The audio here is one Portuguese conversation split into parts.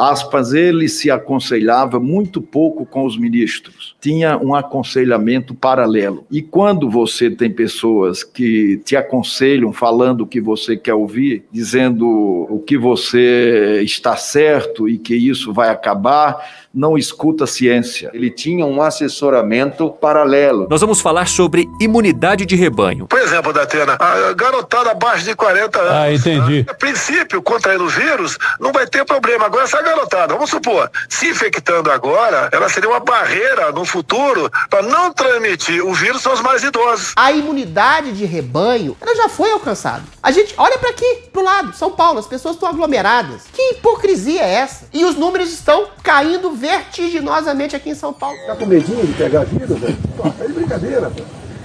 aspas, ele se aconselhava muito pouco com os ministros. Tinha um aconselhamento paralelo. E quando você tem pessoas que te aconselham falando o que você quer ouvir, dizendo o que você está certo e que isso vai acabar, não escuta a ciência. Ele tinha um assessoramento paralelo. Nós vamos falar sobre imunidade de rebanho. Por exemplo, Datena, a garotada abaixo de 40 anos. Ah, entendi. A princípio, contraindo o vírus, não vai ter problema. Agora, essa garotada, vamos supor, se infectando agora, ela seria uma barreira no futuro para não transmitir o vírus aos mais idosos. A imunidade de rebanho, ela já foi alcançada. A gente olha para aqui, pro lado, São Paulo, as pessoas estão aglomeradas. Que hipocrisia é essa? E os números estão caindo vertiginosamente aqui em São Paulo. Tá com medinho de pegar vírus, velho? Tá de brincadeira, pô.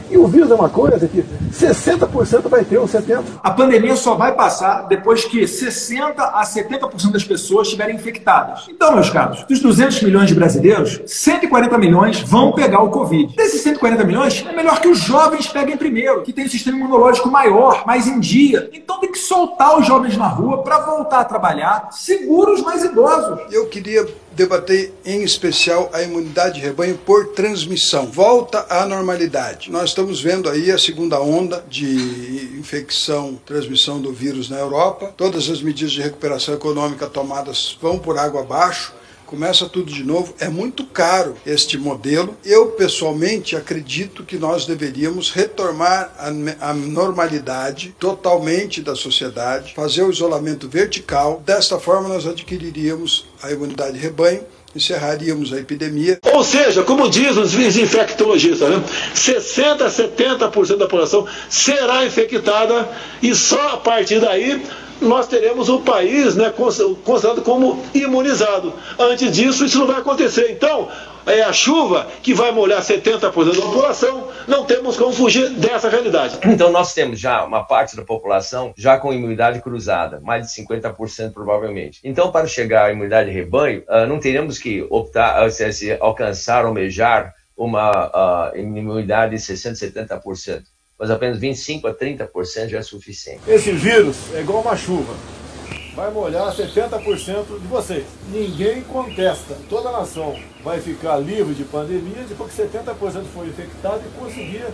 E o vírus é uma coisa que 60% vai ter, ou 70%. A pandemia só vai passar depois que 60% a 70% das pessoas estiverem infectadas. Então, meus caros, dos 200 milhões de brasileiros, 140 milhões vão pegar o Covid. Desses 140 milhões, é melhor que os jovens peguem primeiro, que tem um sistema imunológico maior, mais em dia. Então tem que soltar os jovens na rua para voltar a trabalhar, seguros mais idosos. Eu queria debater em especial a imunidade de rebanho por transmissão. Volta à normalidade. Nós estamos vendo aí a segunda onda de infecção, transmissão do vírus na Europa. Todas as medidas de recuperação econômica tomadas vão por água abaixo começa tudo de novo. É muito caro este modelo. Eu, pessoalmente, acredito que nós deveríamos retomar a, a, normalidade totalmente da sociedade, fazer o isolamento vertical. Desta forma, nós adquiriríamos a imunidade de rebanho encerraríamos a epidemia. Ou seja, como diz os infectologistas, né? 60 a 70% da população será infectada e só a partir daí nós teremos o país né, considerado como imunizado. Antes disso, isso não vai acontecer. Então, é a chuva que vai molhar 70% da população, não temos como fugir dessa realidade. Então, nós temos já uma parte da população já com imunidade cruzada, mais de 50% provavelmente. Então, para chegar à imunidade de rebanho, ah, não teremos que optar, ah, se alcançar, almejar uma uh, imunidade de 60%, 70% mas apenas 25 a 30% já é suficiente. Esse vírus é igual uma chuva. Vai molhar 70% de vocês. Ninguém contesta. Toda a nação vai ficar livre de pandemia depois que 70% for infectado e conseguir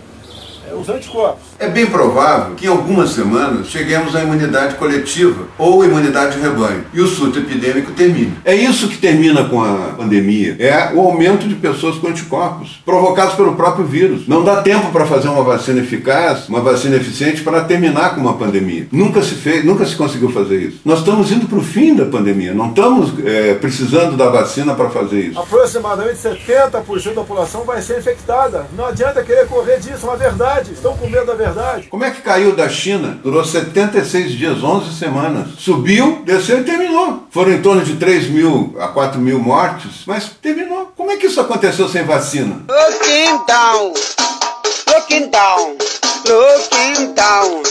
os anticorpos. É bem provável que em algumas semanas cheguemos à imunidade coletiva ou imunidade de rebanho e o surto epidêmico termine. É isso que termina com a pandemia. É o aumento de pessoas com anticorpos provocados pelo próprio vírus. Não dá tempo para fazer uma vacina eficaz, uma vacina eficiente para terminar com uma pandemia. Nunca se fez, nunca se conseguiu fazer isso. Nós estamos indo para o fim da pandemia. Não estamos é, precisando da vacina para fazer isso. Aproximadamente 70% da população vai ser infectada. Não adianta querer correr disso, é uma verdade verdade, estão com medo da verdade. Como é que caiu da China? Durou 76 dias, 11 semanas. Subiu, desceu e terminou. Foram em torno de 3 mil a 4 mil mortes, mas terminou. Como é que isso aconteceu sem vacina? Looking down, looking down, looking down,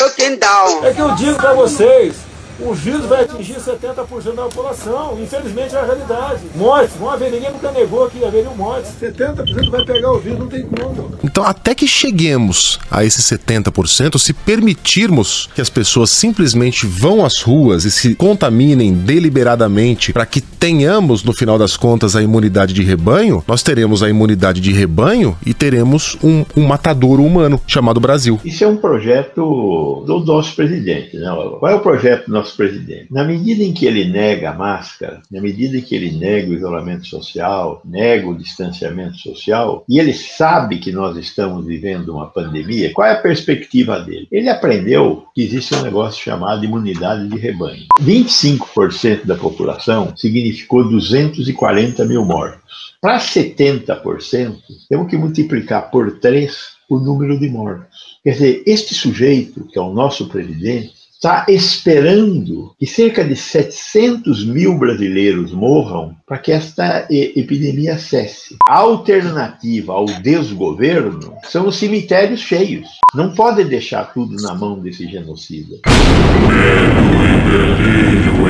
looking down. É que eu digo para vocês o vírus vai atingir 70% da população. Infelizmente é a realidade. Mortes, vão haver, ninguém nunca negou que haveriam mortes. 70% vai pegar o vírus, não tem como. Então, até que cheguemos a esses 70%, se permitirmos que as pessoas simplesmente vão às ruas e se contaminem deliberadamente para que tenhamos, no final das contas, a imunidade de rebanho, nós teremos a imunidade de rebanho e teremos um, um matador humano chamado Brasil. Isso é um projeto do nosso presidente. Né? Qual é o projeto do nosso nosso presidente. Na medida em que ele nega a máscara, na medida em que ele nega o isolamento social, nega o distanciamento social, e ele sabe que nós estamos vivendo uma pandemia, qual é a perspectiva dele? Ele aprendeu que existe um negócio chamado imunidade de rebanho. 25% da população significou 240 mil mortos. Para 70%, temos que multiplicar por 3 o número de mortos. Quer dizer, este sujeito, que é o nosso presidente, está esperando que cerca de 700 mil brasileiros morram para que esta epidemia cesse. A alternativa ao desgoverno são os cemitérios cheios. Não pode deixar tudo na mão desse genocida.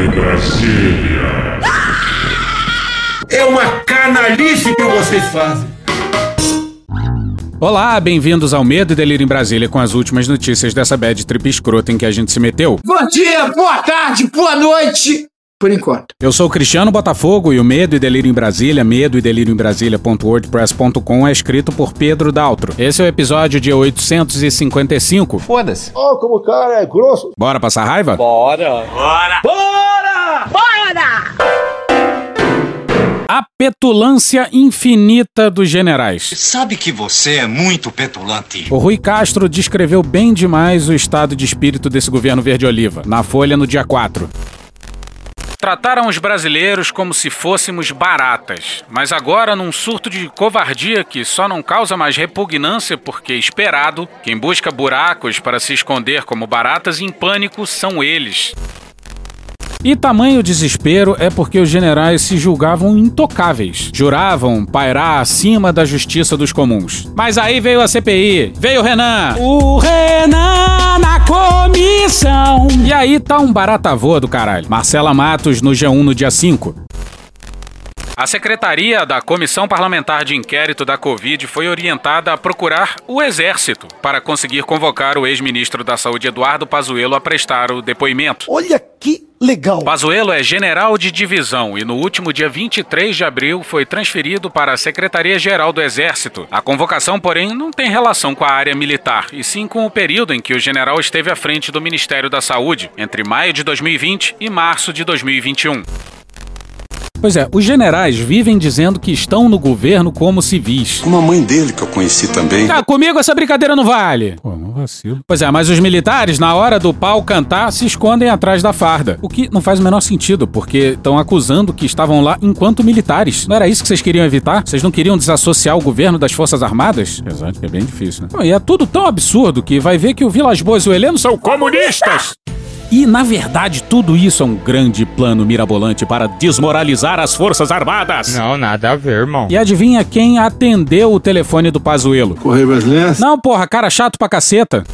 Em Brasília. É uma canalice que vocês fazem. Olá, bem-vindos ao Medo e Delírio em Brasília com as últimas notícias dessa bad trip escrota em que a gente se meteu. Bom dia, boa tarde, boa noite! por enquanto. Eu sou Cristiano Botafogo e o Medo e Delírio em Brasília, medo e delírio em Brasília.wordpress.com é escrito por Pedro Daltro. Esse é o episódio de 855. Foda-se. Ó, como o cara é grosso. Bora passar raiva? Bora! Bora! Bora! Bora! A petulância infinita dos generais. Sabe que você é muito petulante. O Rui Castro descreveu bem demais o estado de espírito desse governo verde-oliva, na Folha no dia 4. Trataram os brasileiros como se fôssemos baratas, mas agora, num surto de covardia que só não causa mais repugnância porque esperado, quem busca buracos para se esconder como baratas em pânico são eles. E tamanho desespero é porque os generais se julgavam intocáveis. Juravam pairar acima da justiça dos comuns. Mas aí veio a CPI, veio o Renan. O Renan na comissão. E aí tá um barata voa do caralho. Marcela Matos no G1 no dia 5. A secretaria da Comissão Parlamentar de Inquérito da Covid foi orientada a procurar o Exército para conseguir convocar o ex-ministro da Saúde Eduardo Pazuello a prestar o depoimento. Olha que legal. Pazuello é general de divisão e no último dia 23 de abril foi transferido para a Secretaria-Geral do Exército. A convocação, porém, não tem relação com a área militar, e sim com o período em que o general esteve à frente do Ministério da Saúde, entre maio de 2020 e março de 2021. Pois é, os generais vivem dizendo que estão no governo como civis. Como a mãe dele que eu conheci também. Ah, comigo essa brincadeira não vale. Pô, não vacilo. Pois é, mas os militares, na hora do pau cantar, se escondem atrás da farda. O que não faz o menor sentido, porque estão acusando que estavam lá enquanto militares. Não era isso que vocês queriam evitar? Vocês não queriam desassociar o governo das Forças Armadas? Exato, que é bem difícil, né? e é tudo tão absurdo que vai ver que o Vilas Boas e o Heleno são comunistas! E, na verdade, tudo isso é um grande plano mirabolante para desmoralizar as Forças Armadas. Não, nada a ver, irmão. E adivinha quem atendeu o telefone do Pazuelo? Correio Brasileiro? Não, porra, cara chato pra caceta.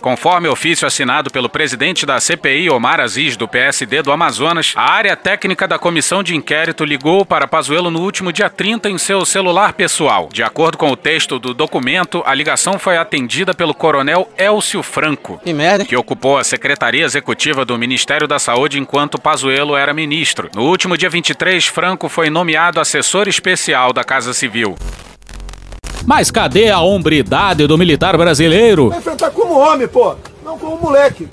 Conforme ofício assinado pelo presidente da CPI, Omar Aziz, do PSD do Amazonas, a área técnica da comissão de inquérito ligou para Pazuello no último dia 30 em seu celular pessoal. De acordo com o texto do documento, a ligação foi atendida pelo coronel Elcio Franco, Que ocupou a secretaria executiva do Ministério da Saúde enquanto Pazuello era ministro. No último dia 23, Franco foi nomeado assessor especial da Casa Civil. Mas cadê a hombridade do militar brasileiro? Vai enfrentar como homem, pô. Não como moleque.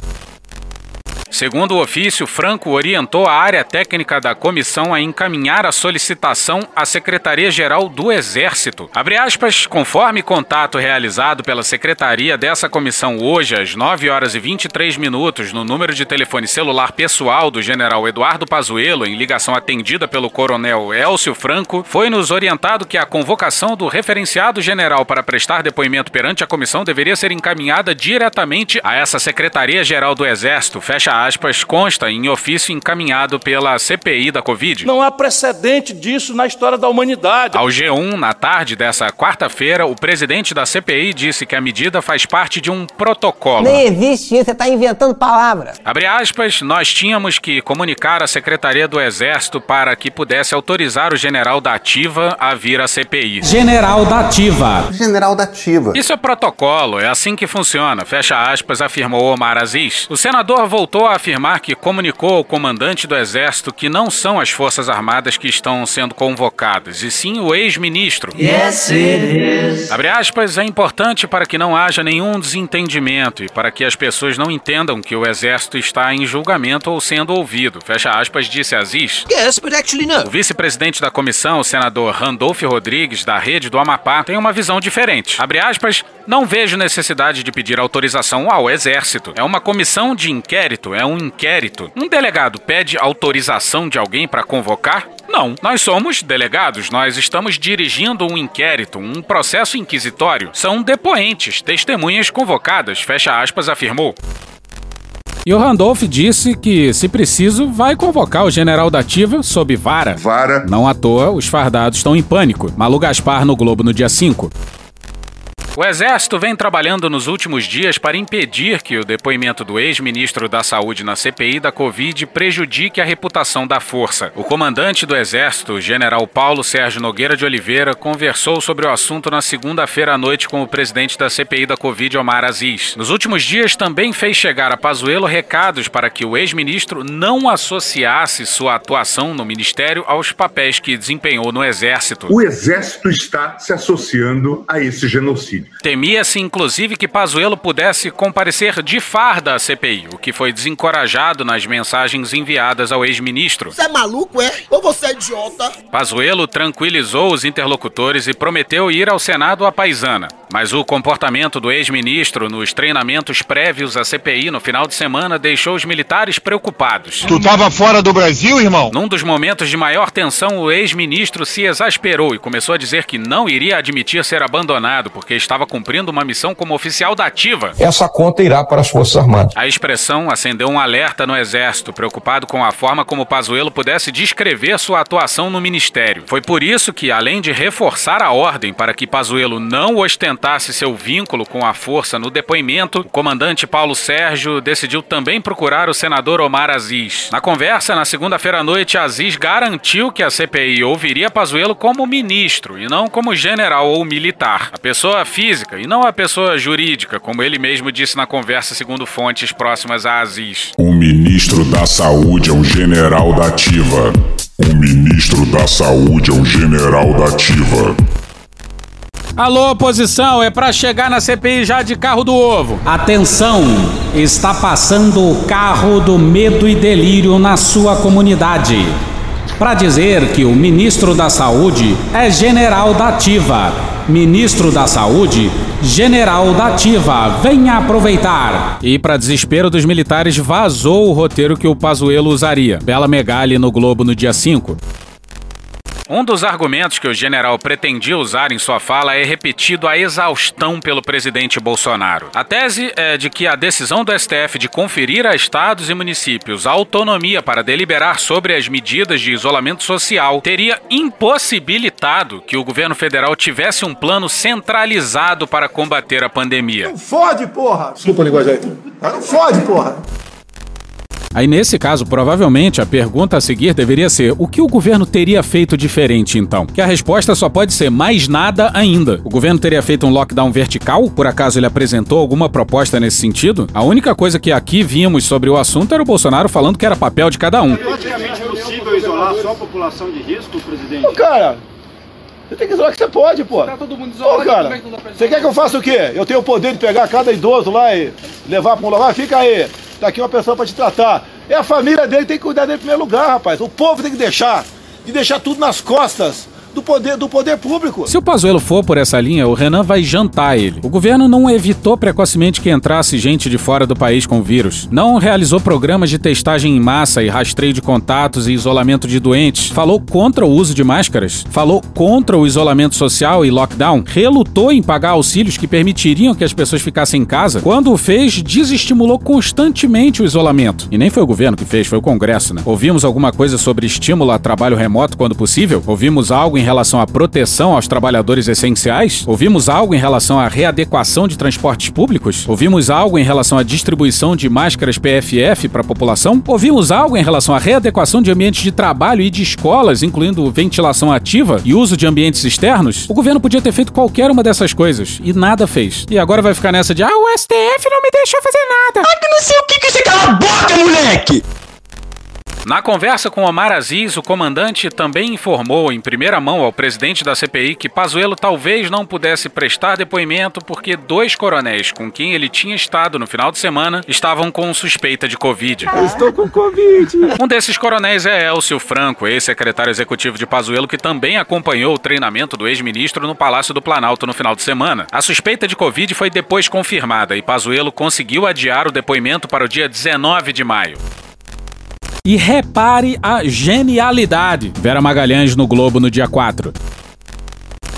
Segundo o ofício, Franco orientou a área técnica da comissão a encaminhar a solicitação à Secretaria-Geral do Exército. Aspas, conforme contato realizado pela secretaria dessa comissão hoje às 9 horas e 23 minutos no número de telefone celular pessoal do general Eduardo Pazuello em ligação atendida pelo coronel Elcio Franco, foi nos orientado que a convocação do referenciado general para prestar depoimento perante a comissão deveria ser encaminhada diretamente a essa Secretaria-Geral do Exército, fecha aspas, consta em ofício encaminhado pela CPI da Covid. Não há precedente disso na história da humanidade. Ao G1, na tarde dessa quarta-feira, o presidente da CPI disse que a medida faz parte de um protocolo. Nem existe isso, você está inventando palavras. Abre aspas, nós tínhamos que comunicar à Secretaria do Exército para que pudesse autorizar o general da Ativa a vir à CPI. General da Ativa. General da Ativa. Isso é protocolo, é assim que funciona, fecha aspas, afirmou Omar Aziz. O senador voltou a afirmar que comunicou ao comandante do Exército que não são as Forças Armadas que estão sendo convocadas, e sim o ex-ministro. Yes. Abre aspas, é importante para que não haja nenhum desentendimento e para que as pessoas não entendam que o Exército está em julgamento ou sendo ouvido. Fecha aspas, disse Aziz. Yes, but actually no. O vice-presidente da comissão, o senador Randolph Rodrigues, da rede do Amapá, tem uma visão diferente. Abre aspas, não vejo necessidade de pedir autorização ao Exército. É uma comissão de inquérito, é um inquérito. Um delegado pede autorização de alguém para convocar? Não, nós somos delegados, nós estamos dirigindo um inquérito, um processo inquisitório. São depoentes, testemunhas convocadas, fecha aspas, afirmou. E o Randolph disse que, se preciso, vai convocar o general da Ativa sob vara. Vara. Não à toa, os fardados estão em pânico. Malu Gaspar no Globo no dia 5. O Exército vem trabalhando nos últimos dias para impedir que o depoimento do ex-ministro da Saúde na CPI da Covid prejudique a reputação da força. O comandante do Exército, general Paulo Sérgio Nogueira de Oliveira, conversou sobre o assunto na segunda-feira à noite com o presidente da CPI da Covid, Omar Aziz. Nos últimos dias também fez chegar a Pazuello recados para que o ex-ministro não associasse sua atuação no ministério aos papéis que desempenhou no Exército. O Exército está se associando a esse genocídio. Temia-se, inclusive, que Pazuello pudesse comparecer de farda à CPI, o que foi desencorajado nas mensagens enviadas ao ex-ministro. Você é maluco, é? Ou você é idiota? Pazuello tranquilizou os interlocutores e prometeu ir ao Senado à paisana. Mas o comportamento do ex-ministro nos treinamentos prévios à CPI no final de semana deixou os militares preocupados. Tu tava fora do Brasil, irmão? Num dos momentos de maior tensão, o ex-ministro se exasperou e começou a dizer que não iria admitir ser abandonado porque estava cumprindo uma missão como oficial da ativa. Essa conta irá para as Forças Armadas. A expressão acendeu um alerta no Exército, preocupado com a forma como Pazuello pudesse descrever sua atuação no ministério. Foi por isso que, além de reforçar a ordem para que Pazuello não ostentasse seu vínculo com a força no depoimento, o comandante Paulo Sérgio decidiu também procurar o senador Omar Aziz. Na conversa, na segunda-feira à noite, Aziz garantiu que a CPI ouviria Pazuello como ministro e não como general ou militar. A pessoa física e não a pessoa jurídica, como ele mesmo disse na conversa segundo fontes próximas a Aziz. O ministro da Saúde é um general da ativa. O ministro da Saúde é um general da ativa. Alô, oposição, é pra chegar na CPI já de carro do ovo. Atenção, está passando o carro do medo e delírio na sua comunidade. Para dizer que o ministro da Saúde é general da ativa. Ministro da Saúde, general da ativa. Venha aproveitar. E para desespero dos militares, vazou o roteiro que o Pazuello usaria. Bela Megali no Globo no dia 5. Um dos argumentos que o general pretendia usar em sua fala é repetido a exaustão pelo presidente Bolsonaro. A tese é de que a decisão do STF de conferir a estados e municípios a autonomia para deliberar sobre as medidas de isolamento social teria impossibilitado que o governo federal tivesse um plano centralizado para combater a pandemia. Não fode, porra! Desculpa a linguagem aí. Não fode, porra! Aí, nesse caso, provavelmente a pergunta a seguir deveria ser: o que o governo teria feito diferente então? Que a resposta só pode ser mais nada ainda. O governo teria feito um lockdown vertical? Por acaso ele apresentou alguma proposta nesse sentido? A única coisa que aqui vimos sobre o assunto era o Bolsonaro falando que era papel de cada um. É praticamente possível isolar só a população de risco, presidente? Ô, cara, você tem que isolar que você pode, pô. Tá todo mundo isolado, Ô, cara, é que você quer que eu faça o quê? Eu tenho o poder de pegar cada idoso lá e levar pra um lugar? Fica aí, tá aqui uma pessoa pra te tratar. É a família dele que tem que cuidar dele em primeiro lugar, rapaz. O povo tem que deixar, e deixar tudo nas costas do poder, do poder público. Se o Pazuello for por essa linha, o Renan vai jantar ele. O governo não evitou precocemente que entrasse gente de fora do país com o vírus. Não realizou programas de testagem em massa e rastreio de contatos e isolamento de doentes. Falou contra o uso de máscaras. Falou contra o isolamento social e lockdown. Relutou em pagar auxílios que permitiriam que as pessoas ficassem em casa. Quando o fez, desestimulou constantemente o isolamento. E nem foi o governo que fez, foi o Congresso, né? Ouvimos alguma coisa sobre estímulo a trabalho remoto quando possível? Ouvimos algo em relação à proteção aos trabalhadores essenciais? Ouvimos algo em relação à readequação de transportes públicos? Ouvimos algo em relação à distribuição de máscaras PFF para a população? Ouvimos algo em relação à readequação de ambientes de trabalho e de escolas, incluindo ventilação ativa e uso de ambientes externos? O governo podia ter feito qualquer uma dessas coisas e nada fez. E agora vai ficar nessa de ah, o STF não me deixou fazer nada. Ai, que não sei o que que você cala a boca, moleque! Na conversa com Omar Aziz, o comandante também informou em primeira mão ao presidente da CPI que Pazuello talvez não pudesse prestar depoimento porque dois coronéis com quem ele tinha estado no final de semana estavam com suspeita de Covid. Eu estou com Covid. Um desses coronéis é Elcio Franco, ex-secretário executivo de Pazuello, que também acompanhou o treinamento do ex-ministro no Palácio do Planalto no final de semana. A suspeita de Covid foi depois confirmada e Pazuello conseguiu adiar o depoimento para o dia 19 de maio. E repare a genialidade. Vera Magalhães no Globo no dia 4.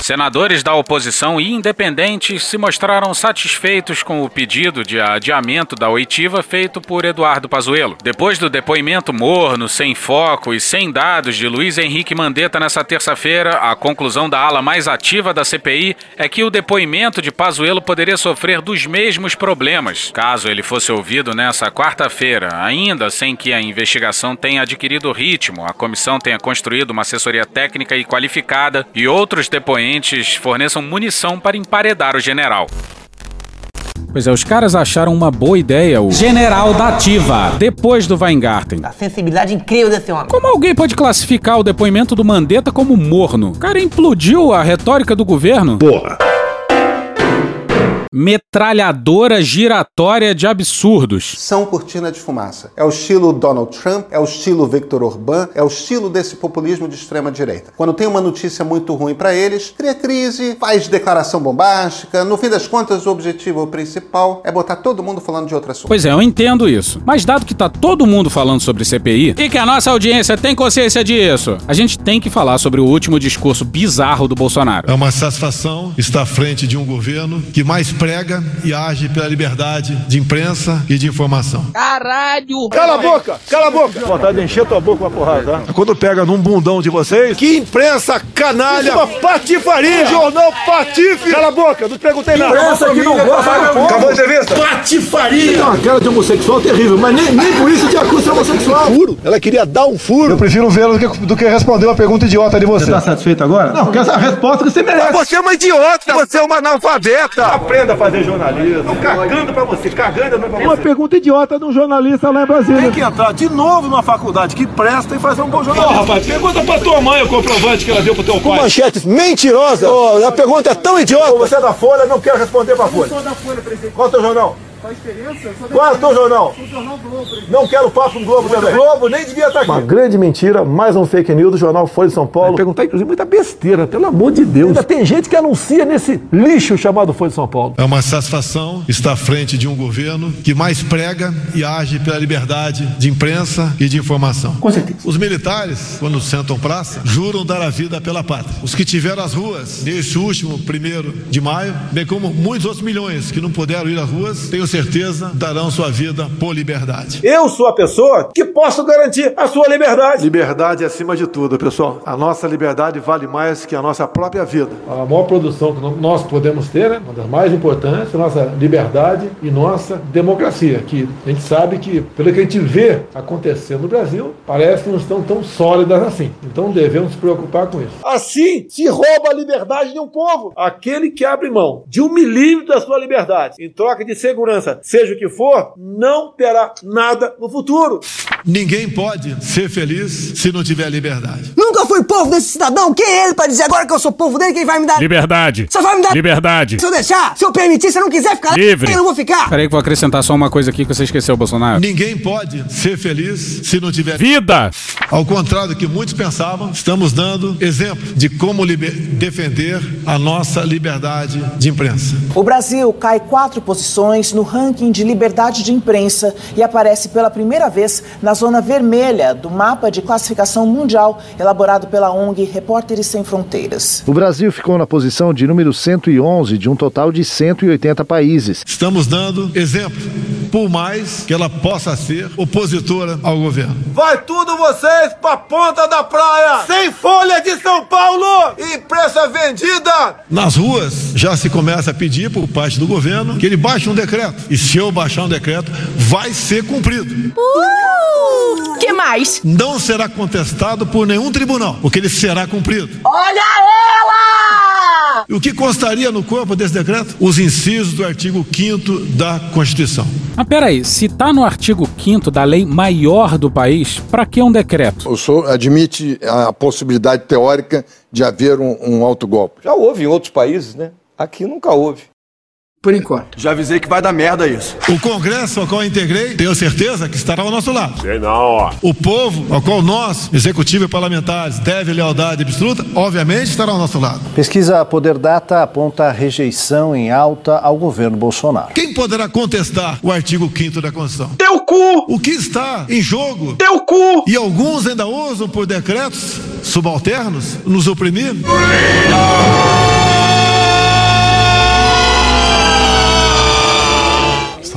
Senadores da oposição e independentes se mostraram satisfeitos com o pedido de adiamento da oitiva feito por Eduardo Pazuello. Depois do depoimento morno, sem foco e sem dados de Luiz Henrique Mandetta nessa terça-feira, a conclusão da ala mais ativa da CPI é que o depoimento de Pazuello poderia sofrer dos mesmos problemas, caso ele fosse ouvido nessa quarta-feira, ainda sem que a investigação tenha adquirido ritmo, a comissão tenha construído uma assessoria técnica e qualificada e outros depoentes forneçam munição para emparedar o general. Pois é, os caras acharam uma boa ideia o General da Ativa, depois do Weingarten. A sensibilidade incrível desse homem. Como alguém pode classificar o depoimento do Mandetta como morno? O cara implodiu a retórica do governo. Porra. Metralhadora giratória de absurdos. São cortina de fumaça. É o estilo Donald Trump, é o estilo Victor Orbán, é o estilo desse populismo de extrema direita. Quando tem uma notícia muito ruim para eles, cria crise, faz declaração bombástica. No fim das contas, o objetivo principal é botar todo mundo falando de outro assunto. Pois é, eu entendo isso. Mas dado que tá todo mundo falando sobre CPI e que a nossa audiência tem consciência disso, a gente tem que falar sobre o último discurso bizarro do Bolsonaro. É uma satisfação estar à frente de um governo que mais prega e age pela liberdade de imprensa e de informação. Caralho! Cala a boca! Cala a boca! Vontade de encher tua boca com a porrada, tá? Quando pega num bundão de vocês, que imprensa canalha! Isso é uma patifaria! Jornal Patife! Cala a boca! Não te perguntei nada! Imprensa que não gosta Acabou a entrevista? Patifaria! Tem uma cara de homossexual terrível, mas nem, nem por isso te acusa de homossexual. Furo? Ela queria dar um furo. Eu prefiro vê-la do que, do que responder uma pergunta idiota de você. Você tá satisfeito agora? Não, quer essa resposta que você merece. Você é uma idiota! Você é uma analfabeta! Aprenda a fazer jornalismo. Tô cagando pra você, cagando não é pra você. Uma pergunta idiota de um jornalista lá em Brasília. Tem que entrar de novo numa faculdade que presta e fazer um bom jornalismo. Ó, rapaz, pergunta pra tua mãe o comprovante que ela deu pro teu pai. Com manchetes mentirosas. Oh, a pergunta é tão idiota. Você é da Folha, não quero responder pra Folha. Eu sou da Folha, presidente. Qual é o teu jornal? Faz diferença? Qual é o teu jornal? O jornal Globo. Não quero papo com Globo também. Globo nem devia estar aqui. Uma grande mentira, mais um fake news do jornal Folha de São Paulo. Perguntar, inclusive, muita besteira, pelo amor de Deus. Ainda tem gente que anuncia nesse lixo chamado Folha de São Paulo. É uma satisfação estar à frente de um governo que mais prega e age pela liberdade de imprensa e de informação. Com certeza. Os militares, quando sentam praça, juram dar a vida pela pátria. Os que tiveram as ruas nesse último primeiro de maio, bem como muitos outros milhões que não puderam ir às ruas, tenho certeza darão sua vida por liberdade. Eu sou a pessoa que posso garantir a sua liberdade. Liberdade é acima de tudo, pessoal. A nossa liberdade vale mais que a nossa própria vida. A maior produção que nós podemos ter, né, uma das mais importantes, é nossa liberdade e nossa democracia. Que a gente sabe que, pelo que a gente vê acontecendo no Brasil, parece que não estão tão sólidas assim. Então devemos nos preocupar com isso. Assim se rouba a liberdade de um povo. Aquele que abre mão de um milímetro da sua liberdade em troca de segurança, seja o que for, não terá nada no futuro. Ninguém pode ser feliz se não tiver liberdade. Nunca fui povo desse cidadão. Quem é ele pra dizer agora que eu sou povo dele? Quem vai me dar? Liberdade. Só vai me dar. Liberdade. Se eu deixar, se eu permitir, se eu não quiser ficar Livre. eu não vou ficar. Peraí que vou acrescentar só uma coisa aqui que você esqueceu, Bolsonaro. Ninguém pode ser feliz se não tiver Vida. Ao contrário do que muitos pensavam, estamos dando exemplo de como liber- defender a nossa liberdade de imprensa. O Brasil cai quatro posições no ranking de liberdade de imprensa e aparece pela primeira vez na zona vermelha do mapa de classificação mundial elaborado pela ONG Repórteres Sem Fronteiras. O Brasil ficou na posição de número 111 de um total de 180 países. Estamos dando exemplo, por mais que ela possa ser opositora ao governo. Vai tudo vocês pra ponta da praia! Sem folha de São Paulo! Imprensa vendida! Nas ruas já se começa a pedir por parte do governo que ele baixe um decreto. E se eu baixar um decreto, vai ser cumprido. Uh, que mais? Não será contestado por nenhum tribunal, porque ele será cumprido. Olha ela! E o que constaria no corpo desse decreto? Os incisos do artigo 5 da Constituição. Mas peraí, se tá no artigo 5 da lei maior do país, pra que um decreto? O senhor admite a possibilidade teórica de haver um, um autogolpe? Já houve em outros países, né? Aqui nunca houve. Por enquanto. Já avisei que vai dar merda isso. O Congresso ao qual eu integrei, tenho certeza que estará ao nosso lado. Sei não, ó. O povo ao qual nós, executivo e parlamentares, deve lealdade absoluta, obviamente estará ao nosso lado. Pesquisa Poder Data aponta rejeição em alta ao governo Bolsonaro. Quem poderá contestar o artigo 5 da Constituição? Teu cu! O que está em jogo? Teu cu! E alguns ainda usam por decretos subalternos nos oprimir? Você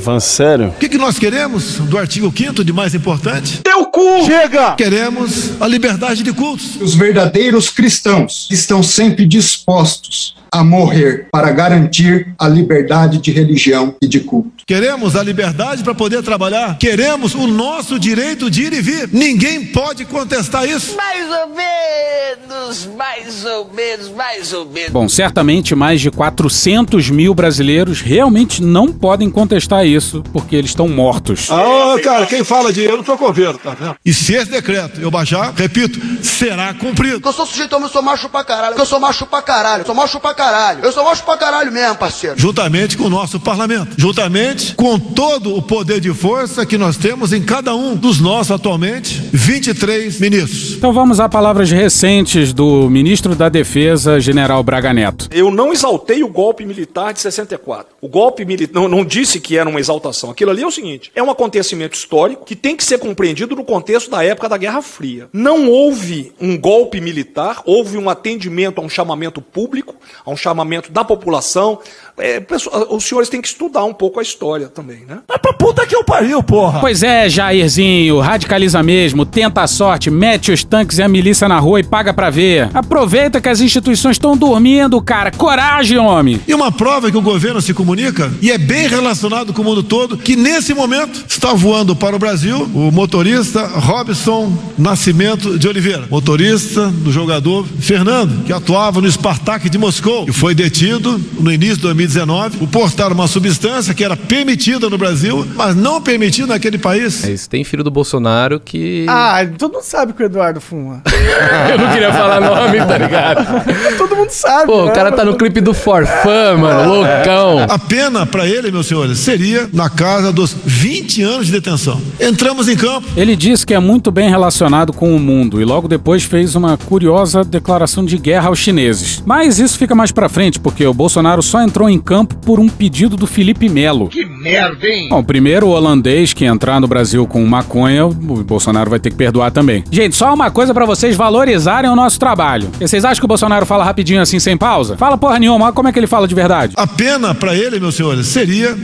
falando sério? O que, que nós queremos do artigo 5 de mais importante? Teu cu! Chega! Queremos a liberdade de cultos. Os verdadeiros cristãos estão sempre dispostos a morrer para garantir a liberdade de religião e de culto. Queremos a liberdade para poder trabalhar. Queremos o nosso direito de ir e vir. Ninguém pode contestar isso. Mais ou menos, mais ou menos, mais ou menos. Bom, certamente mais de 400 mil brasileiros realmente não podem contestar isso, porque eles estão mortos. Ah, cara, quem fala de eu não sou coveiro, tá vendo? E se esse decreto eu baixar, repito, será cumprido. Eu sou sujeito homem, eu sou macho pra caralho. Eu sou macho pra caralho. Eu sou macho pra caralho. Eu sou macho pra caralho mesmo, parceiro. Juntamente com o nosso parlamento. Juntamente com todo o poder de força que nós temos em cada um dos nossos atualmente 23 ministros. Então vamos a palavras recentes do ministro da Defesa, General Braga Neto. Eu não exaltei o golpe militar de 64. O golpe militar não, não disse que era uma exaltação. Aquilo ali é o seguinte: é um acontecimento histórico que tem que ser compreendido no contexto da época da Guerra Fria. Não houve um golpe militar, houve um atendimento a um chamamento público, a um chamamento da população. É, pessoal, os senhores têm que estudar um pouco a história também, né? Mas pra puta que eu pariu, porra! Pois é, Jairzinho, radicaliza mesmo, tenta a sorte, mete os tanques e a milícia na rua e paga pra ver. Aproveita que as instituições estão dormindo, cara. Coragem, homem! E uma prova que o governo se comunica, e é bem relacionado com o mundo todo, que nesse momento está voando para o Brasil o motorista Robson Nascimento de Oliveira, motorista do jogador Fernando, que atuava no Spartak de Moscou, e foi detido no início de 2019 por portar uma substância que era permitida no Brasil, mas não permitida naquele país. É isso, tem filho do Bolsonaro que. Ah, todo mundo sabe que o Eduardo fuma. Eu não queria falar nome, tá ligado? todo mundo sabe. Pô, né? o cara tá no clipe do Forfã, mano, loucão. A pena para ele, meus senhores, seria na casa dos 20 anos de detenção. Entramos em campo. Ele disse que é muito bem relacionado com o mundo e logo depois fez uma curiosa declaração de guerra aos chineses. Mas isso fica mais pra frente, porque o Bolsonaro só entrou em campo por um pedido do Felipe Melo. Que merda, hein? Bom, primeiro o holandês que entrar no Brasil com maconha, o Bolsonaro vai ter que perdoar também. Gente, só uma coisa pra vocês valorizarem o nosso trabalho. E Vocês acham que o Bolsonaro fala rapidinho assim sem pausa? Fala porra nenhuma, olha como é que ele fala de verdade. A pena para ele, meus senhores, seria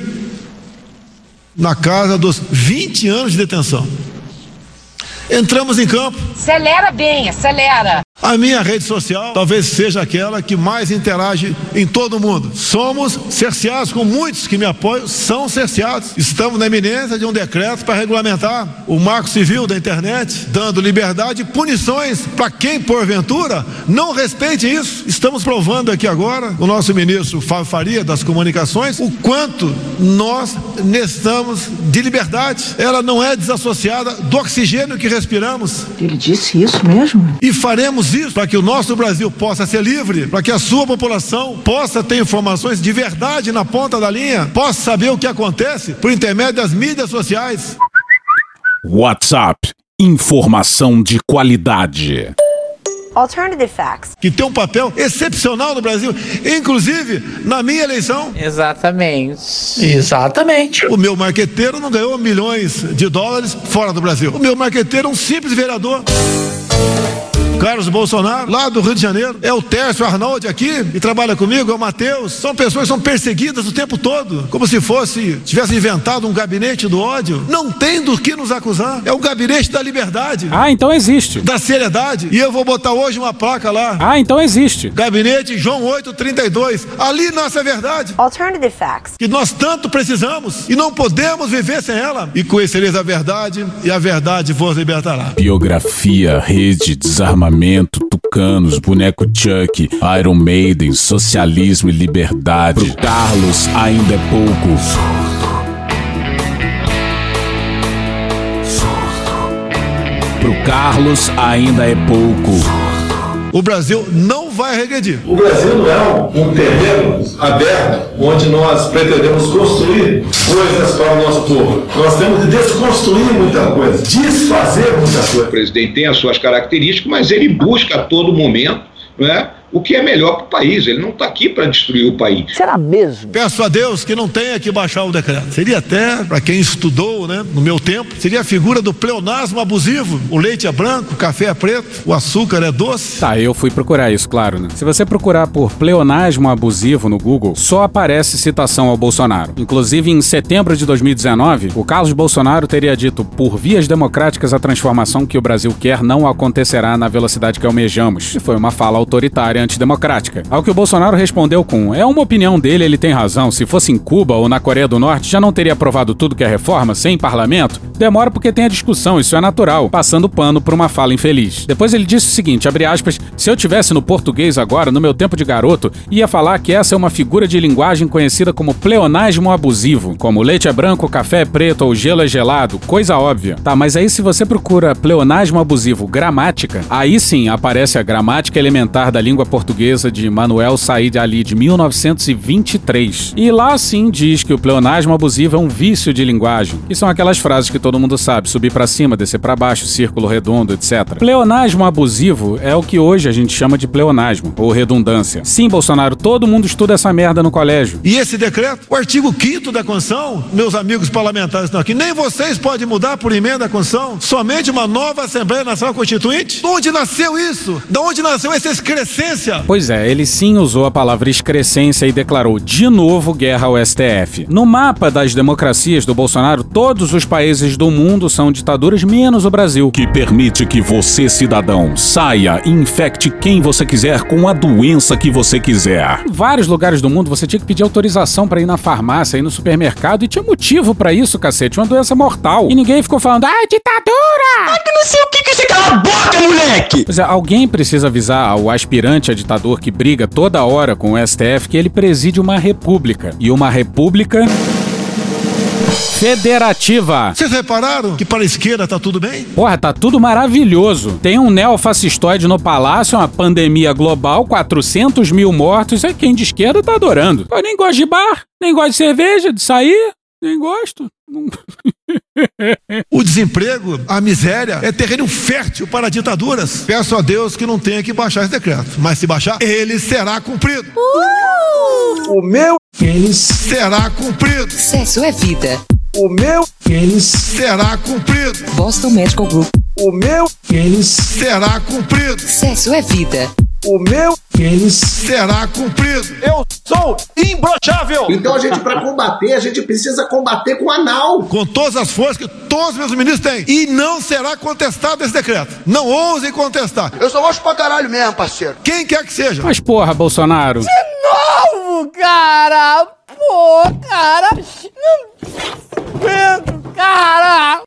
na casa dos 20 anos de detenção. Entramos em campo. Acelera bem, acelera. A minha rede social talvez seja aquela que mais interage em todo o mundo. Somos cerceados, com muitos que me apoiam, são cerceados. Estamos na iminência de um decreto para regulamentar o marco civil da internet, dando liberdade e punições para quem, porventura, não respeite isso. Estamos provando aqui agora, o nosso ministro Fábio Faria, das comunicações, o quanto nós necessitamos de liberdade. Ela não é desassociada do oxigênio que respiramos. Ele disse isso mesmo? E faremos isso para que o nosso Brasil possa ser livre, para que a sua população possa ter informações de verdade na ponta da linha, possa saber o que acontece por intermédio das mídias sociais. WhatsApp. Informação de qualidade. Alternative facts. Que tem um papel excepcional no Brasil, inclusive na minha eleição. Exatamente. Exatamente. O meu marqueteiro não ganhou milhões de dólares fora do Brasil. O meu marqueteiro é um simples vereador. Carlos Bolsonaro, lá do Rio de Janeiro. É o Tércio Arnoldi aqui, e trabalha comigo, é o Matheus. São pessoas que são perseguidas o tempo todo, como se fosse, tivesse inventado um gabinete do ódio. Não tem do que nos acusar. É o gabinete da liberdade. Ah, então existe. Da seriedade. E eu vou botar hoje uma placa lá. Ah, então existe. Gabinete João 832. Ali nasce a verdade. Alternative facts. Que nós tanto precisamos e não podemos viver sem ela. E conhecereis a verdade, e a verdade vos libertará. Biografia, rede, desarmamento, tucanos, boneco Chuck, Iron Maiden, socialismo e liberdade. Pro Carlos ainda é pouco. Pro Carlos ainda é pouco. O Brasil não vai regredir. O Brasil não é um, terreno aberto onde nós pretendemos construir coisas para o nosso povo. Nós temos de desconstruir muita coisa, desfazer muita coisa. O presidente tem as suas características, mas ele busca a todo momento não é, o que é melhor para o país. Ele não está aqui para destruir o país. Será mesmo? Peço a Deus que não tenha que baixar o decreto. Seria até, para quem estudou, né, no meu tempo, seria a figura do pleonasmo abusivo. O leite é branco, o café é preto, o açúcar é doce. Tá, eu fui procurar isso, claro, né? Se você procurar por pleonasmo abusivo no Google, só aparece citação ao Bolsonaro. Inclusive, em setembro de 2019, o Carlos Bolsonaro teria dito: por vias democráticas, a transformação que o Brasil quer não acontecerá na velocidade que almejamos. E foi uma fala autoritária antidemocrática. Ao que o Bolsonaro respondeu com: é uma opinião dele, ele tem razão. Se fosse em Cuba ou na Coreia do Norte, já não teria aprovado tudo que é reforma, sem parlamento? Demora porque tem a discussão, isso é natural, passando pano por uma fala infeliz. Depois ele disse o seguinte, abre aspas, se eu tivesse no português agora, no meu tempo de garoto, ia falar que essa é uma figura de linguagem conhecida como pleonasmo abusivo, como leite é branco, café é preto ou gelo é gelado, coisa óbvia. Tá, mas aí se você procura pleonasmo abusivo gramática, aí sim aparece a gramática elementar da língua portuguesa de Manuel Said Ali de 1923. E lá sim diz que o pleonasmo abusivo é um vício de linguagem, que são aquelas frases que todo mundo sabe, subir para cima, descer para baixo, círculo redondo, etc. Pleonasmo abusivo é o que hoje a gente chama de pleonasmo ou redundância. Sim, Bolsonaro, todo mundo estuda essa merda no colégio. E esse decreto, o artigo 5 da Constituição, meus amigos parlamentares estão aqui, nem vocês podem mudar por emenda da Constituição, somente uma nova Assembleia Nacional Constituinte? De onde nasceu isso? De onde nasceu essa excrescência? Pois é, ele sim usou a palavra excrescência e declarou de novo guerra ao STF. No mapa das democracias do Bolsonaro, todos os países do mundo são ditaduras, menos o Brasil. Que permite que você, cidadão, saia e infecte quem você quiser com a doença que você quiser. Em vários lugares do mundo você tinha que pedir autorização para ir na farmácia, ir no supermercado e tinha motivo para isso, cacete, uma doença mortal. E ninguém ficou falando, ah, ditadura! Ah, que não sei o que que você cala a boca, moleque! Pois é, alguém precisa avisar ao aspirante a ditador que briga toda hora com o STF que ele preside uma república. E uma república federativa. Vocês repararam que para a esquerda tá tudo bem? Porra, tá tudo maravilhoso. Tem um neofascistoide no palácio, uma pandemia global, 400 mil mortos. É quem de esquerda tá adorando. Eu nem gosto de bar, nem gosto de cerveja, de sair, nem gosto. O desemprego, a miséria, é terreno fértil para ditaduras. Peço a Deus que não tenha que baixar esse decreto. Mas se baixar, ele será cumprido. Uh! O meu pênis será cumprido. Sexo é vida. O meu pênis será cumprido. Boston Medical Group. O meu pênis será cumprido. Sexo é vida. O meu pênis será cumprido. Eu sou imbrochável. Então a gente, para combater, a gente precisa combater com anal. Com todas as forças que todos os meus ministros têm. E não será contestado esse decreto. Não ousem contestar. Eu sou macho pra caralho mesmo, parceiro. Quem quer que seja. Mas porra, Bolsonaro. De novo, cara! Pô, cara! Não!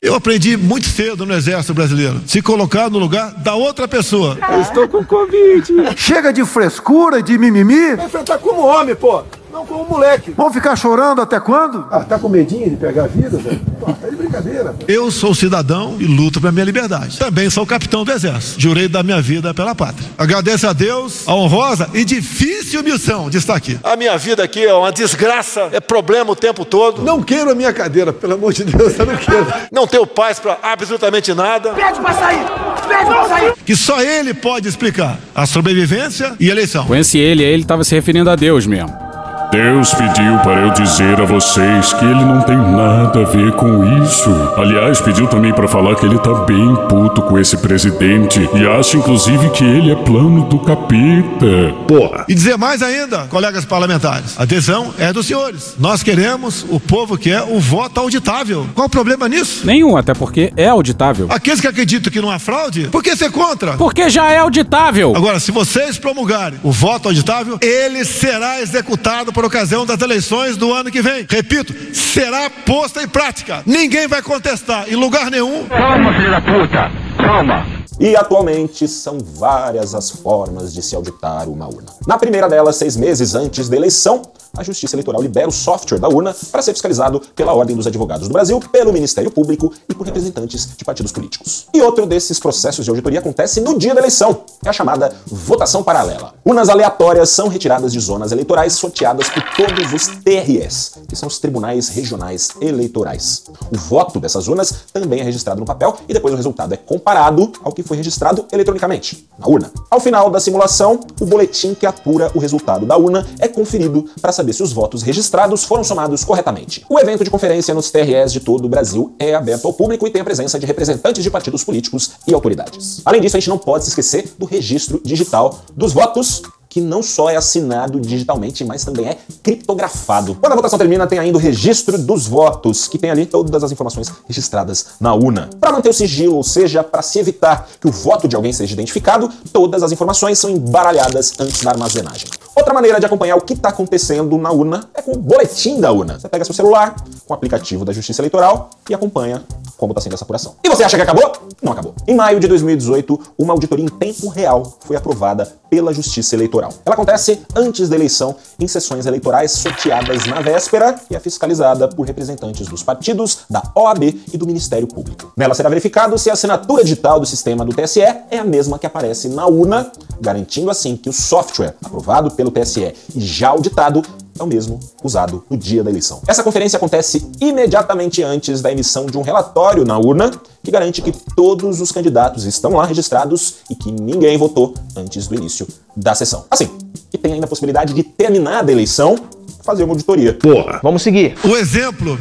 Eu aprendi muito cedo no Exército Brasileiro. Se colocar no lugar da outra pessoa. Eu estou com Covid. Chega de frescura, de mimimi. Vai enfrentar como homem, pô. Não como moleque. Vão ficar chorando até quando? Ah, tá com medinho de pegar a vida, velho? Pô, tá de brincadeira. Pô. Eu sou cidadão e luto pela minha liberdade. Também sou capitão do Exército. Jurei dar minha vida pela pátria. Agradeço a Deus a honrosa e difícil missão de estar aqui. A minha vida aqui é uma desgraça, é problema o tempo todo. Não queiro a minha cadeira, pelo amor de Deus, eu não quero. Não tenho paz pra absolutamente nada. Pede pra sair! Pede pra sair! Que só ele pode explicar a sobrevivência e a eleição. Conhece ele, ele estava se referindo a Deus mesmo. Deus pediu para eu dizer a vocês que ele não tem nada a ver com isso. Aliás, pediu também para falar que ele tá bem puto com esse presidente e acha inclusive que ele é plano do capeta. Porra. E dizer mais ainda, colegas parlamentares, a decisão é dos senhores. Nós queremos, o povo quer o voto auditável. Qual o problema nisso? Nenhum, até porque é auditável. Aqueles que acreditam que não há fraude, por que ser contra? Porque já é auditável. Agora, se vocês promulgarem o voto auditável, ele será executado por ocasião das eleições do ano que vem. Repito, será posta em prática. Ninguém vai contestar em lugar nenhum. Calma, filho da puta. Calma. E atualmente são várias as formas de se auditar uma urna. Na primeira delas, seis meses antes da eleição, a Justiça Eleitoral libera o software da urna para ser fiscalizado pela Ordem dos Advogados do Brasil, pelo Ministério Público e por representantes de partidos políticos. E outro desses processos de auditoria acontece no dia da eleição, é a chamada votação paralela. Urnas aleatórias são retiradas de zonas eleitorais sorteadas por todos os TREs, que são os Tribunais Regionais Eleitorais. O voto dessas urnas também é registrado no papel e depois o resultado é comparado ao que foi registrado eletronicamente, na urna. Ao final da simulação, o boletim que apura o resultado da urna é conferido para saber se os votos registrados foram somados corretamente. O evento de conferência nos TREs de todo o Brasil é aberto ao público e tem a presença de representantes de partidos políticos e autoridades. Além disso, a gente não pode se esquecer do registro digital dos votos que não só é assinado digitalmente, mas também é criptografado. Quando a votação termina, tem ainda o registro dos votos, que tem ali todas as informações registradas na urna. Para manter o sigilo, ou seja, para se evitar que o voto de alguém seja identificado, todas as informações são embaralhadas antes da armazenagem. Outra maneira de acompanhar o que está acontecendo na urna é com o boletim da urna. Você pega seu celular, com o aplicativo da Justiça Eleitoral e acompanha como está sendo essa apuração. E você acha que acabou? Não acabou. Em maio de 2018, uma auditoria em tempo real foi aprovada pela Justiça Eleitoral. Ela acontece antes da eleição, em sessões eleitorais sorteadas na véspera e é fiscalizada por representantes dos partidos, da OAB e do Ministério Público. Nela será verificado se a assinatura digital do sistema do TSE é a mesma que aparece na urna, garantindo assim que o software aprovado pelo TSE e já auditado é o mesmo usado no dia da eleição. Essa conferência acontece imediatamente antes da emissão de um relatório na urna que garante que todos os candidatos estão lá registrados e que ninguém votou antes do início da sessão. Assim, e tem ainda a possibilidade de terminar a eleição fazer uma auditoria. Porra. Vamos seguir. O exemplo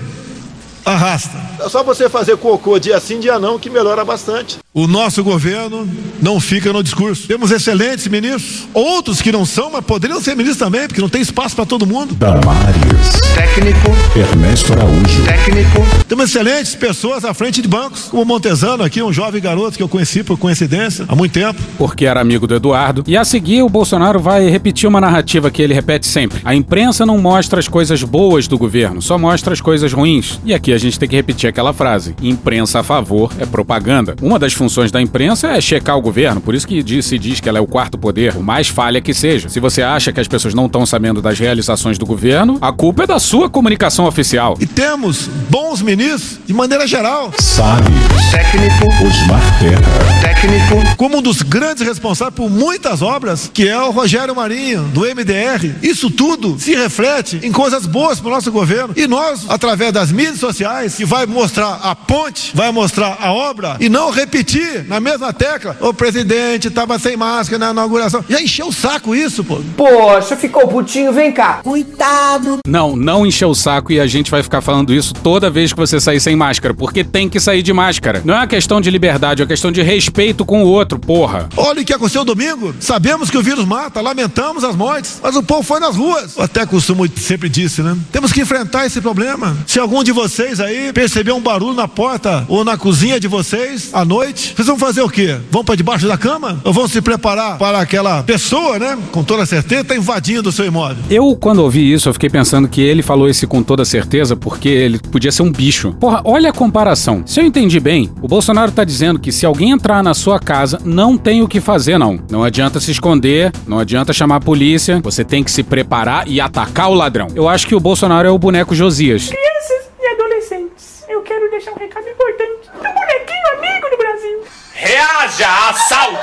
arrasta. É só você fazer cocô dia sim, dia não, que melhora bastante. O nosso governo não fica no discurso. Temos excelentes ministros, outros que não são, mas poderiam ser ministros também, porque não tem espaço para todo mundo. Damares. Técnico. Ernesto Araújo. Técnico. Temos excelentes pessoas à frente de bancos, como o Montesano aqui, um jovem garoto que eu conheci por coincidência há muito tempo. Porque era amigo do Eduardo. E a seguir, o Bolsonaro vai repetir uma narrativa que ele repete sempre. A imprensa não mostra as coisas boas do governo, só mostra as coisas ruins. E aqui a gente tem que repetir aquela frase: imprensa a favor é propaganda. Uma das funções da imprensa é checar o governo, por isso que diz- se diz que ela é o quarto poder, o mais falha que seja. Se você acha que as pessoas não estão sabendo das realizações do governo, a culpa é da sua comunicação oficial. E temos bons ministros de maneira geral. Salles. Técnico. Osmar Terra. Técnico. Como um dos grandes responsáveis por muitas obras, que é o Rogério Marinho, do MDR. Isso tudo se reflete em coisas boas para o nosso governo. E nós, através das mídias sociais, que vai mostrar a ponte, vai mostrar a obra, e não repetir na mesma tecla. O presidente estava sem máscara na inauguração. Já encheu o saco isso, pô. Poxa, ficou putinho, vem cá. Coitado. Não, não encher o saco e a gente vai ficar falando isso toda vez que você sair sem máscara, porque tem que sair de máscara. Não é uma questão de liberdade, é uma questão de respeito com o outro, porra. Olha o que aconteceu domingo. Sabemos que o vírus mata, lamentamos as mortes, mas o povo foi nas ruas. Eu até costumo sempre disse, né? Temos que enfrentar esse problema. Se algum de vocês aí perceber um barulho na porta ou na cozinha de vocês à noite, vocês vão fazer o quê? Vão para debaixo da cama? Ou vão se preparar para aquela pessoa, né? Com toda certeza, tá invadindo o seu imóvel. Eu, quando ouvi isso, eu fiquei pensando que ele falou isso com toda certeza porque ele podia ser um bicho. Porra, olha a comparação. Se eu entendi bem, o Bolsonaro tá dizendo que se alguém entrar na sua casa, não tem o que fazer, não. Não adianta se esconder, não adianta chamar a polícia, você tem que se preparar e atacar o ladrão. Eu acho que o Bolsonaro é o boneco Josias. Crianças e adolescentes, eu quero deixar um recado importante do bonequinho amigo do Brasil. Reaja a assaltos.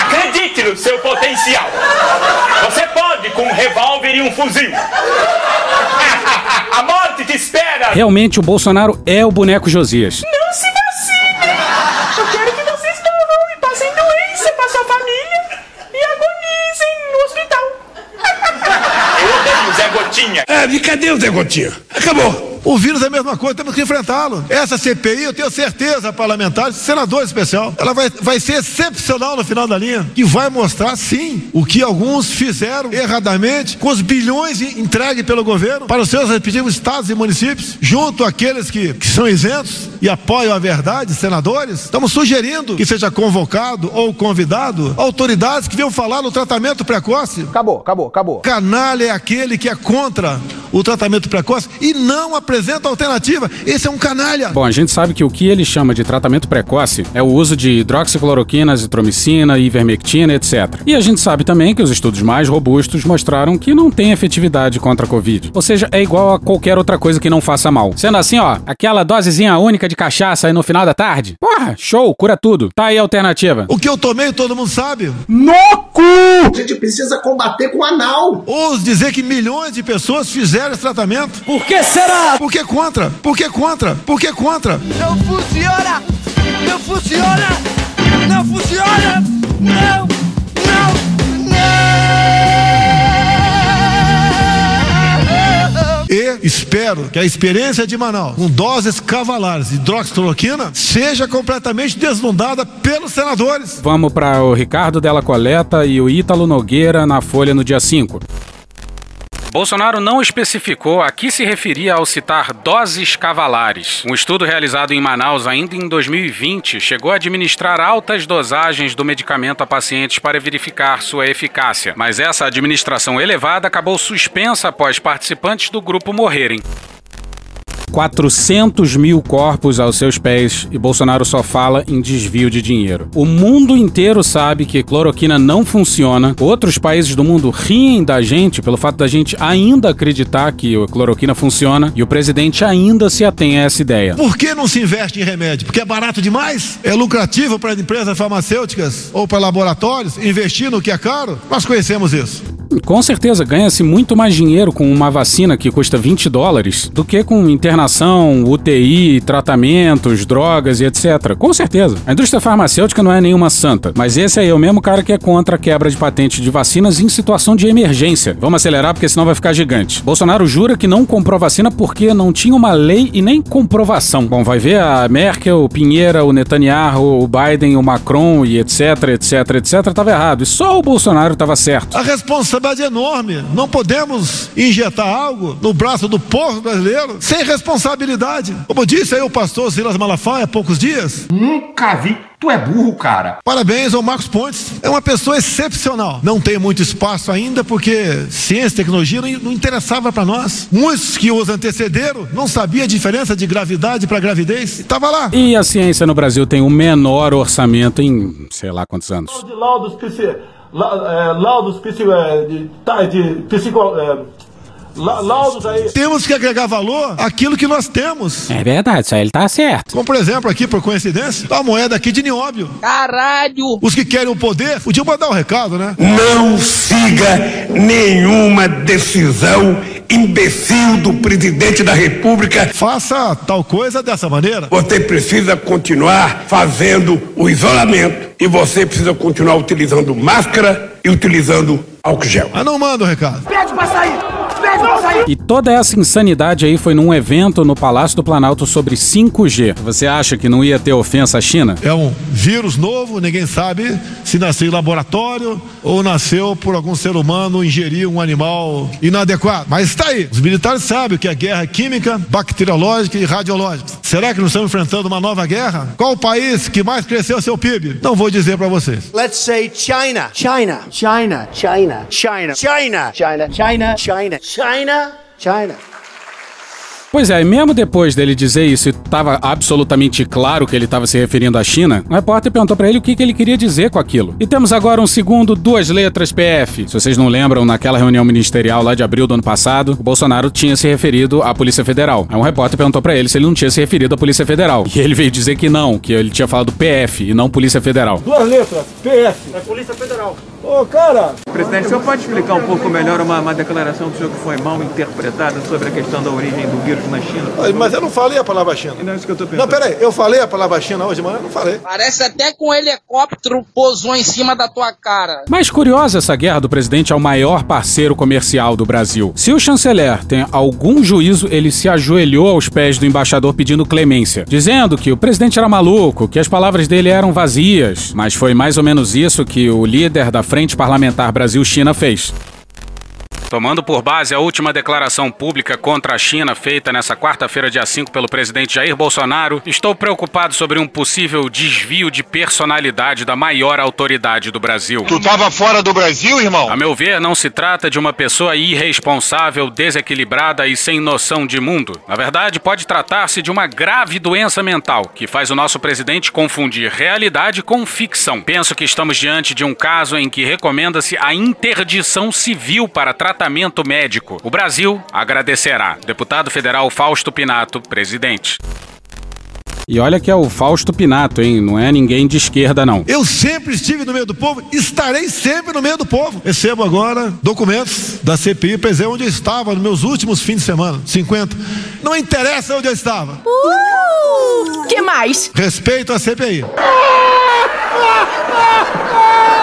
Acredite no seu potencial. Você pode com um revólver e um fuzil. A morte te espera. Realmente, o Bolsonaro é o boneco Josias. Não se vacinem! Eu quero que vocês morram e passem doença pra sua família e agonizem no hospital. Eu odeio Gotinha. É, e cadê o Zé? Acabou. O vírus é a mesma coisa, temos que enfrentá-lo. Essa CPI, eu tenho certeza, parlamentares, senador especial, ela vai, vai ser excepcional no final da linha, que vai mostrar, sim, o que alguns fizeram erradamente com os bilhões en- entregues pelo governo para os seus respectivos estados e municípios, junto àqueles que, que são isentos e apoiam a verdade, senadores. Estamos sugerindo que seja convocado ou convidado autoridades que venham falar no tratamento precoce. Acabou, acabou, acabou. Canalha é aquele que é contra o tratamento precoce e não a apresenta alternativa. Esse é um canalha. Bom, a gente sabe que o que ele chama de tratamento precoce é o uso de hidroxicloroquina, azitromicina, ivermectina, etc. E a gente sabe também que os estudos mais robustos mostraram que não tem efetividade contra a Covid. Ou seja, é igual a qualquer outra coisa que não faça mal. Sendo assim, ó, aquela dosezinha única de cachaça aí no final da tarde, porra, show, cura tudo. Tá aí a alternativa. O que eu tomei, todo mundo sabe. No cu! A gente precisa combater com anal. Ouso dizer que milhões de pessoas fizeram esse tratamento. Por que será? Por que contra? Por que contra? Por que contra? Não funciona! Não funciona! Não funciona! Não! E espero que a experiência de Manaus, com doses cavalares de hidroxicloroquina, seja completamente deslumbrada pelos senadores. Vamos para o Ricardo Della Coleta e o Ítalo Nogueira na Folha no dia 5. Bolsonaro não especificou a que se referia ao citar doses cavalares. Um estudo realizado em Manaus ainda em 2020 chegou a administrar altas dosagens do medicamento a pacientes para verificar sua eficácia, mas essa administração elevada acabou suspensa após participantes do grupo morrerem. 400 mil corpos aos seus pés e Bolsonaro só fala em desvio de dinheiro. O mundo inteiro sabe que cloroquina não funciona. Outros países do mundo riem da gente pelo fato da gente ainda acreditar que a cloroquina funciona e o presidente ainda se atém a essa ideia. Por que não se investe em remédio? Porque é barato demais? É lucrativo para empresas farmacêuticas ou para laboratórios investir no que é caro? Nós conhecemos isso. Com certeza, ganha-se muito mais dinheiro com uma vacina que custa 20 dólares do que com internação, UTI, tratamentos, drogas e etc. Com certeza. A indústria farmacêutica não é nenhuma santa, mas esse aí é o mesmo cara que é contra a quebra de patente de vacinas em situação de emergência. Vamos acelerar porque senão vai ficar gigante. Bolsonaro jura que não comprou vacina porque não tinha uma lei e nem comprovação. Bom, vai ver a Merkel, o Pinheira, o Netanyahu, o Biden, o Macron e etc, etc, etc, tava errado. E só o Bolsonaro tava certo. A responsabilidade responsabilidade enorme. Não podemos injetar algo no braço do povo brasileiro sem responsabilidade. Como disse aí o pastor Silas Malafaia há poucos dias. Nunca vi. Tu é burro, cara. Parabéns ao Marcos Pontes. É uma pessoa excepcional. Não tem muito espaço ainda porque ciência e tecnologia não, não interessava para nós. Muitos que os antecederam não sabiam a diferença de gravidade para gravidez. Estava lá. E a ciência no Brasil tem o menor orçamento em sei lá quantos anos. De laudos la, é, laudos psico, é, de, tá, de psico, é, laudos aí. Temos que agregar valor àquilo que nós temos. É verdade, isso aí ele tá certo. Como por exemplo, aqui por coincidência, a moeda aqui de nióbio. Caralho! Os que querem o poder podiam mandar um recado, né? Não siga nenhuma decisão imbecil do presidente da República. Faça tal coisa dessa maneira. Você precisa continuar fazendo o isolamento e você precisa continuar utilizando máscara e utilizando álcool gel. Ah, não manda o recado. Pede pra sair! Go! E toda essa insanidade aí foi num evento no Palácio do Planalto sobre 5G. Você acha que não ia ter ofensa à China? É um vírus novo, ninguém sabe se nasceu em laboratório ou nasceu por algum ser humano ingerir um animal inadequado. Mas está aí. Os militares sabem o que é guerra química, bacteriológica e radiológica. Será que nós estamos enfrentando uma nova guerra? Qual o país que mais cresceu seu PIB? Não vou dizer para vocês. Let's say China. China. China. China. China. China. China. China. China. China. China. China? China. Pois é, e mesmo depois dele dizer isso e estava absolutamente claro que ele estava se referindo à China, o repórter perguntou para ele o que, que ele queria dizer com aquilo. E temos agora um segundo duas letras PF. Se vocês não lembram, naquela reunião ministerial lá de abril do ano passado, o Bolsonaro tinha se referido à Polícia Federal. Aí um repórter perguntou para ele se ele não tinha se referido à Polícia Federal. E ele veio dizer que não, que ele tinha falado PF e não Polícia Federal. Duas letras, PF. É Polícia Federal. Ô, cara! Presidente, o senhor pode explicar um pouco melhor uma, uma declaração do senhor que foi mal interpretada sobre a questão da origem do vírus na China? Mas eu não falei a palavra China. Não é isso que eu tô Não, peraí, eu falei a palavra China hoje, mas eu não falei. Parece até que um helicóptero pousou em cima da tua cara. Mais curiosa essa guerra do presidente ao maior parceiro comercial do Brasil. Se o chanceler tem algum juízo, ele se ajoelhou aos pés do embaixador pedindo clemência, dizendo que o presidente era maluco, que as palavras dele eram vazias. Mas foi mais ou menos isso que o líder da Frente Parlamentar Brasil-China fez. Tomando por base a última declaração pública contra a China feita nessa quarta-feira, dia 5, pelo presidente Jair Bolsonaro, estou preocupado sobre um possível desvio de personalidade da maior autoridade do Brasil. Tu tava fora do Brasil, irmão? A meu ver, não se trata de uma pessoa irresponsável, desequilibrada e sem noção de mundo. Na verdade, pode tratar-se de uma grave doença mental que faz o nosso presidente confundir realidade com ficção. Penso que estamos diante de um caso em que recomenda-se a interdição civil para tratamento médico. O Brasil agradecerá. Deputado federal Fausto Pinato, presidente. E olha que é o Fausto Pinato, hein? Não é ninguém de esquerda, não. Eu sempre estive no meio do povo, estarei sempre no meio do povo. Recebo agora documentos da CPI para dizer onde eu estava nos meus últimos fins de semana, 50. Não interessa onde eu estava. Uh! Que mais? Respeito à CPI.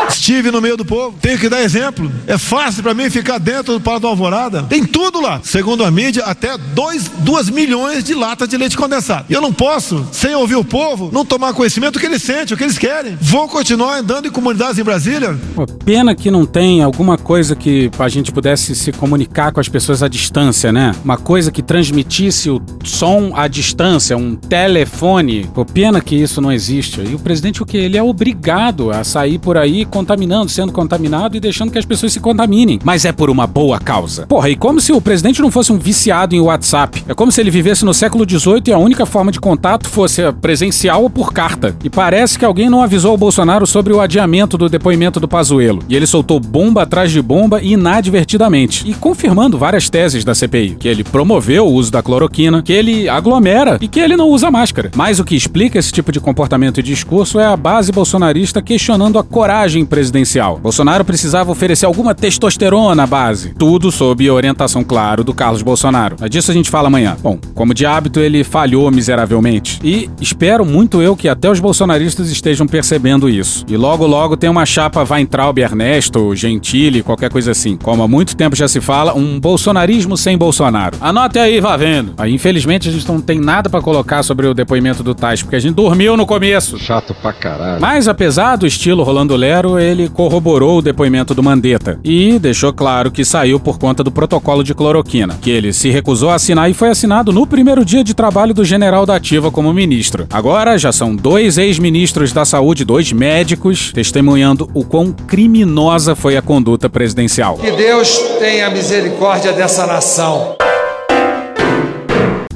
Estive no meio do povo, tenho que dar exemplo. É fácil para mim ficar dentro do Palácio da Alvorada. Tem tudo lá. Segundo a mídia, até 2 milhões de latas de leite condensado. E eu não posso, sem ouvir o povo, não tomar conhecimento do que eles sentem, o que eles querem. Vou continuar andando em comunidades em Brasília. Pô, pena que não tem alguma coisa que a gente pudesse se comunicar com as pessoas à distância, né? Uma coisa que transmitisse o som à distância, um telefone. Pô, pena que isso não existe. E o presidente, o que? Ele é obrigado a sair por aí contaminando, sendo contaminado e deixando que as pessoas se contaminem. Mas é por uma boa causa. Porra, e como se o presidente não fosse um viciado em WhatsApp. É como se ele vivesse no século XVIII e a única forma de contato fosse presencial ou por carta. E parece que alguém não avisou o Bolsonaro sobre o adiamento do depoimento do Pazuello. E ele soltou bomba atrás de bomba inadvertidamente. E confirmando várias teses da CPI. Que ele promoveu o uso da cloroquina, que ele aglomera e que ele não usa máscara. Mas o que explica esse tipo de comportamento e discurso é a base bolsonarista questionando a coragem presidencial. Bolsonaro precisava oferecer alguma testosterona à base. Tudo sob orientação, claro, do Carlos Bolsonaro. Mas disso a gente fala amanhã. Bom, como de hábito, ele falhou miseravelmente. E espero muito eu que até os bolsonaristas estejam percebendo isso. E logo, logo tem uma chapa Weintraub Ernesto, Gentili, qualquer coisa assim. Como há muito tempo já se fala, um bolsonarismo sem Bolsonaro. Anote aí, vá vendo. Aí, infelizmente, a gente não tem nada para colocar sobre o depoimento do Tais, porque a gente dormiu no começo. Chato pra caralho. Mas apesar do estilo Rolando Lero, ele corroborou o depoimento do Mandetta e deixou claro que saiu por conta do protocolo de cloroquina, que ele se recusou a assinar e foi assinado no primeiro dia de trabalho do general da Ativa como ministro. Agora já são dois ex-ministros da saúde, dois médicos, testemunhando o quão criminosa foi a conduta presidencial. Que Deus tenha misericórdia dessa nação.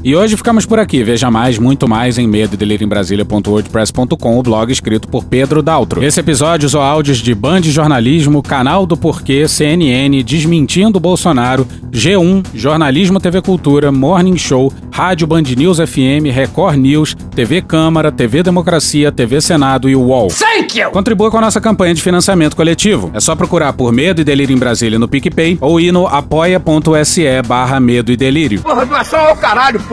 E hoje ficamos por aqui. Veja mais, muito mais em medo em o blog escrito por Pedro Daltro. Esse episódio usou áudios de Band Jornalismo, Canal do Porquê, CNN, Desmentindo Bolsonaro, G1, Jornalismo TV Cultura, Morning Show, Rádio Band News FM, Record News, TV Câmara, TV Democracia, TV Senado e UOL. Thank you! Contribua com a nossa campanha de financiamento coletivo. É só procurar por Medo e Delírio em Brasília no PicPay ou ir no apoia.se barra Medo e Delírio. Porra, doação ao caralho, porra.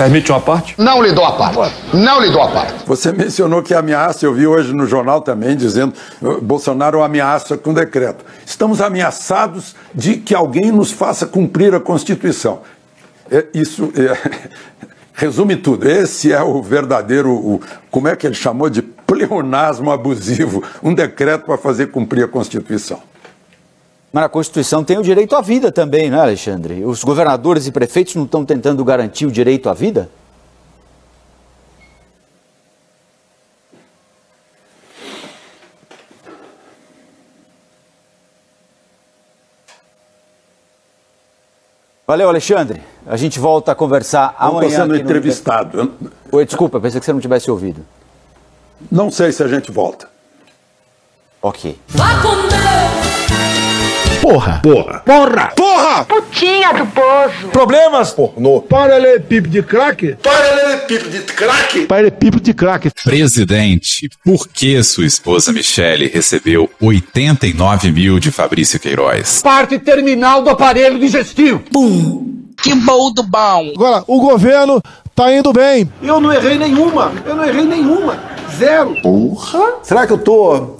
Permite uma parte? Não lhe dou a parte. Não lhe dou a parte. Você mencionou que ameaça, eu vi hoje no jornal também dizendo Bolsonaro ameaça com decreto. Estamos ameaçados de que alguém nos faça cumprir a Constituição. É, isso é, resume tudo. Esse é o verdadeiro, o, como é que ele chamou de pleonasmo abusivo, um decreto para fazer cumprir a Constituição. Mas a Constituição tem o direito à vida também, não é, Alexandre? Os governadores e prefeitos não estão tentando garantir o direito à vida? Valeu, Alexandre. A gente volta a conversar Não amanhã. estou sendo aqui no- entrevistado. Oi, desculpa, pensei que você não tivesse ouvido. Não sei se a gente volta. Ok. Porra! Porra! Porra! Porra! Putinha do poço. Problemas? Pornô. Paralelepípedo de crack? Paralelepípedo Paralelepípedo de craque? Paralelepípedo de craque. Presidente, por que sua esposa Michele recebeu 89 mil de Fabrício Queiroz? Parte terminal do aparelho digestivo. Pum. Que bom do bom. Agora, o governo tá indo bem. Eu não errei nenhuma. Eu não errei nenhuma. Zero. Porra. Será que eu tô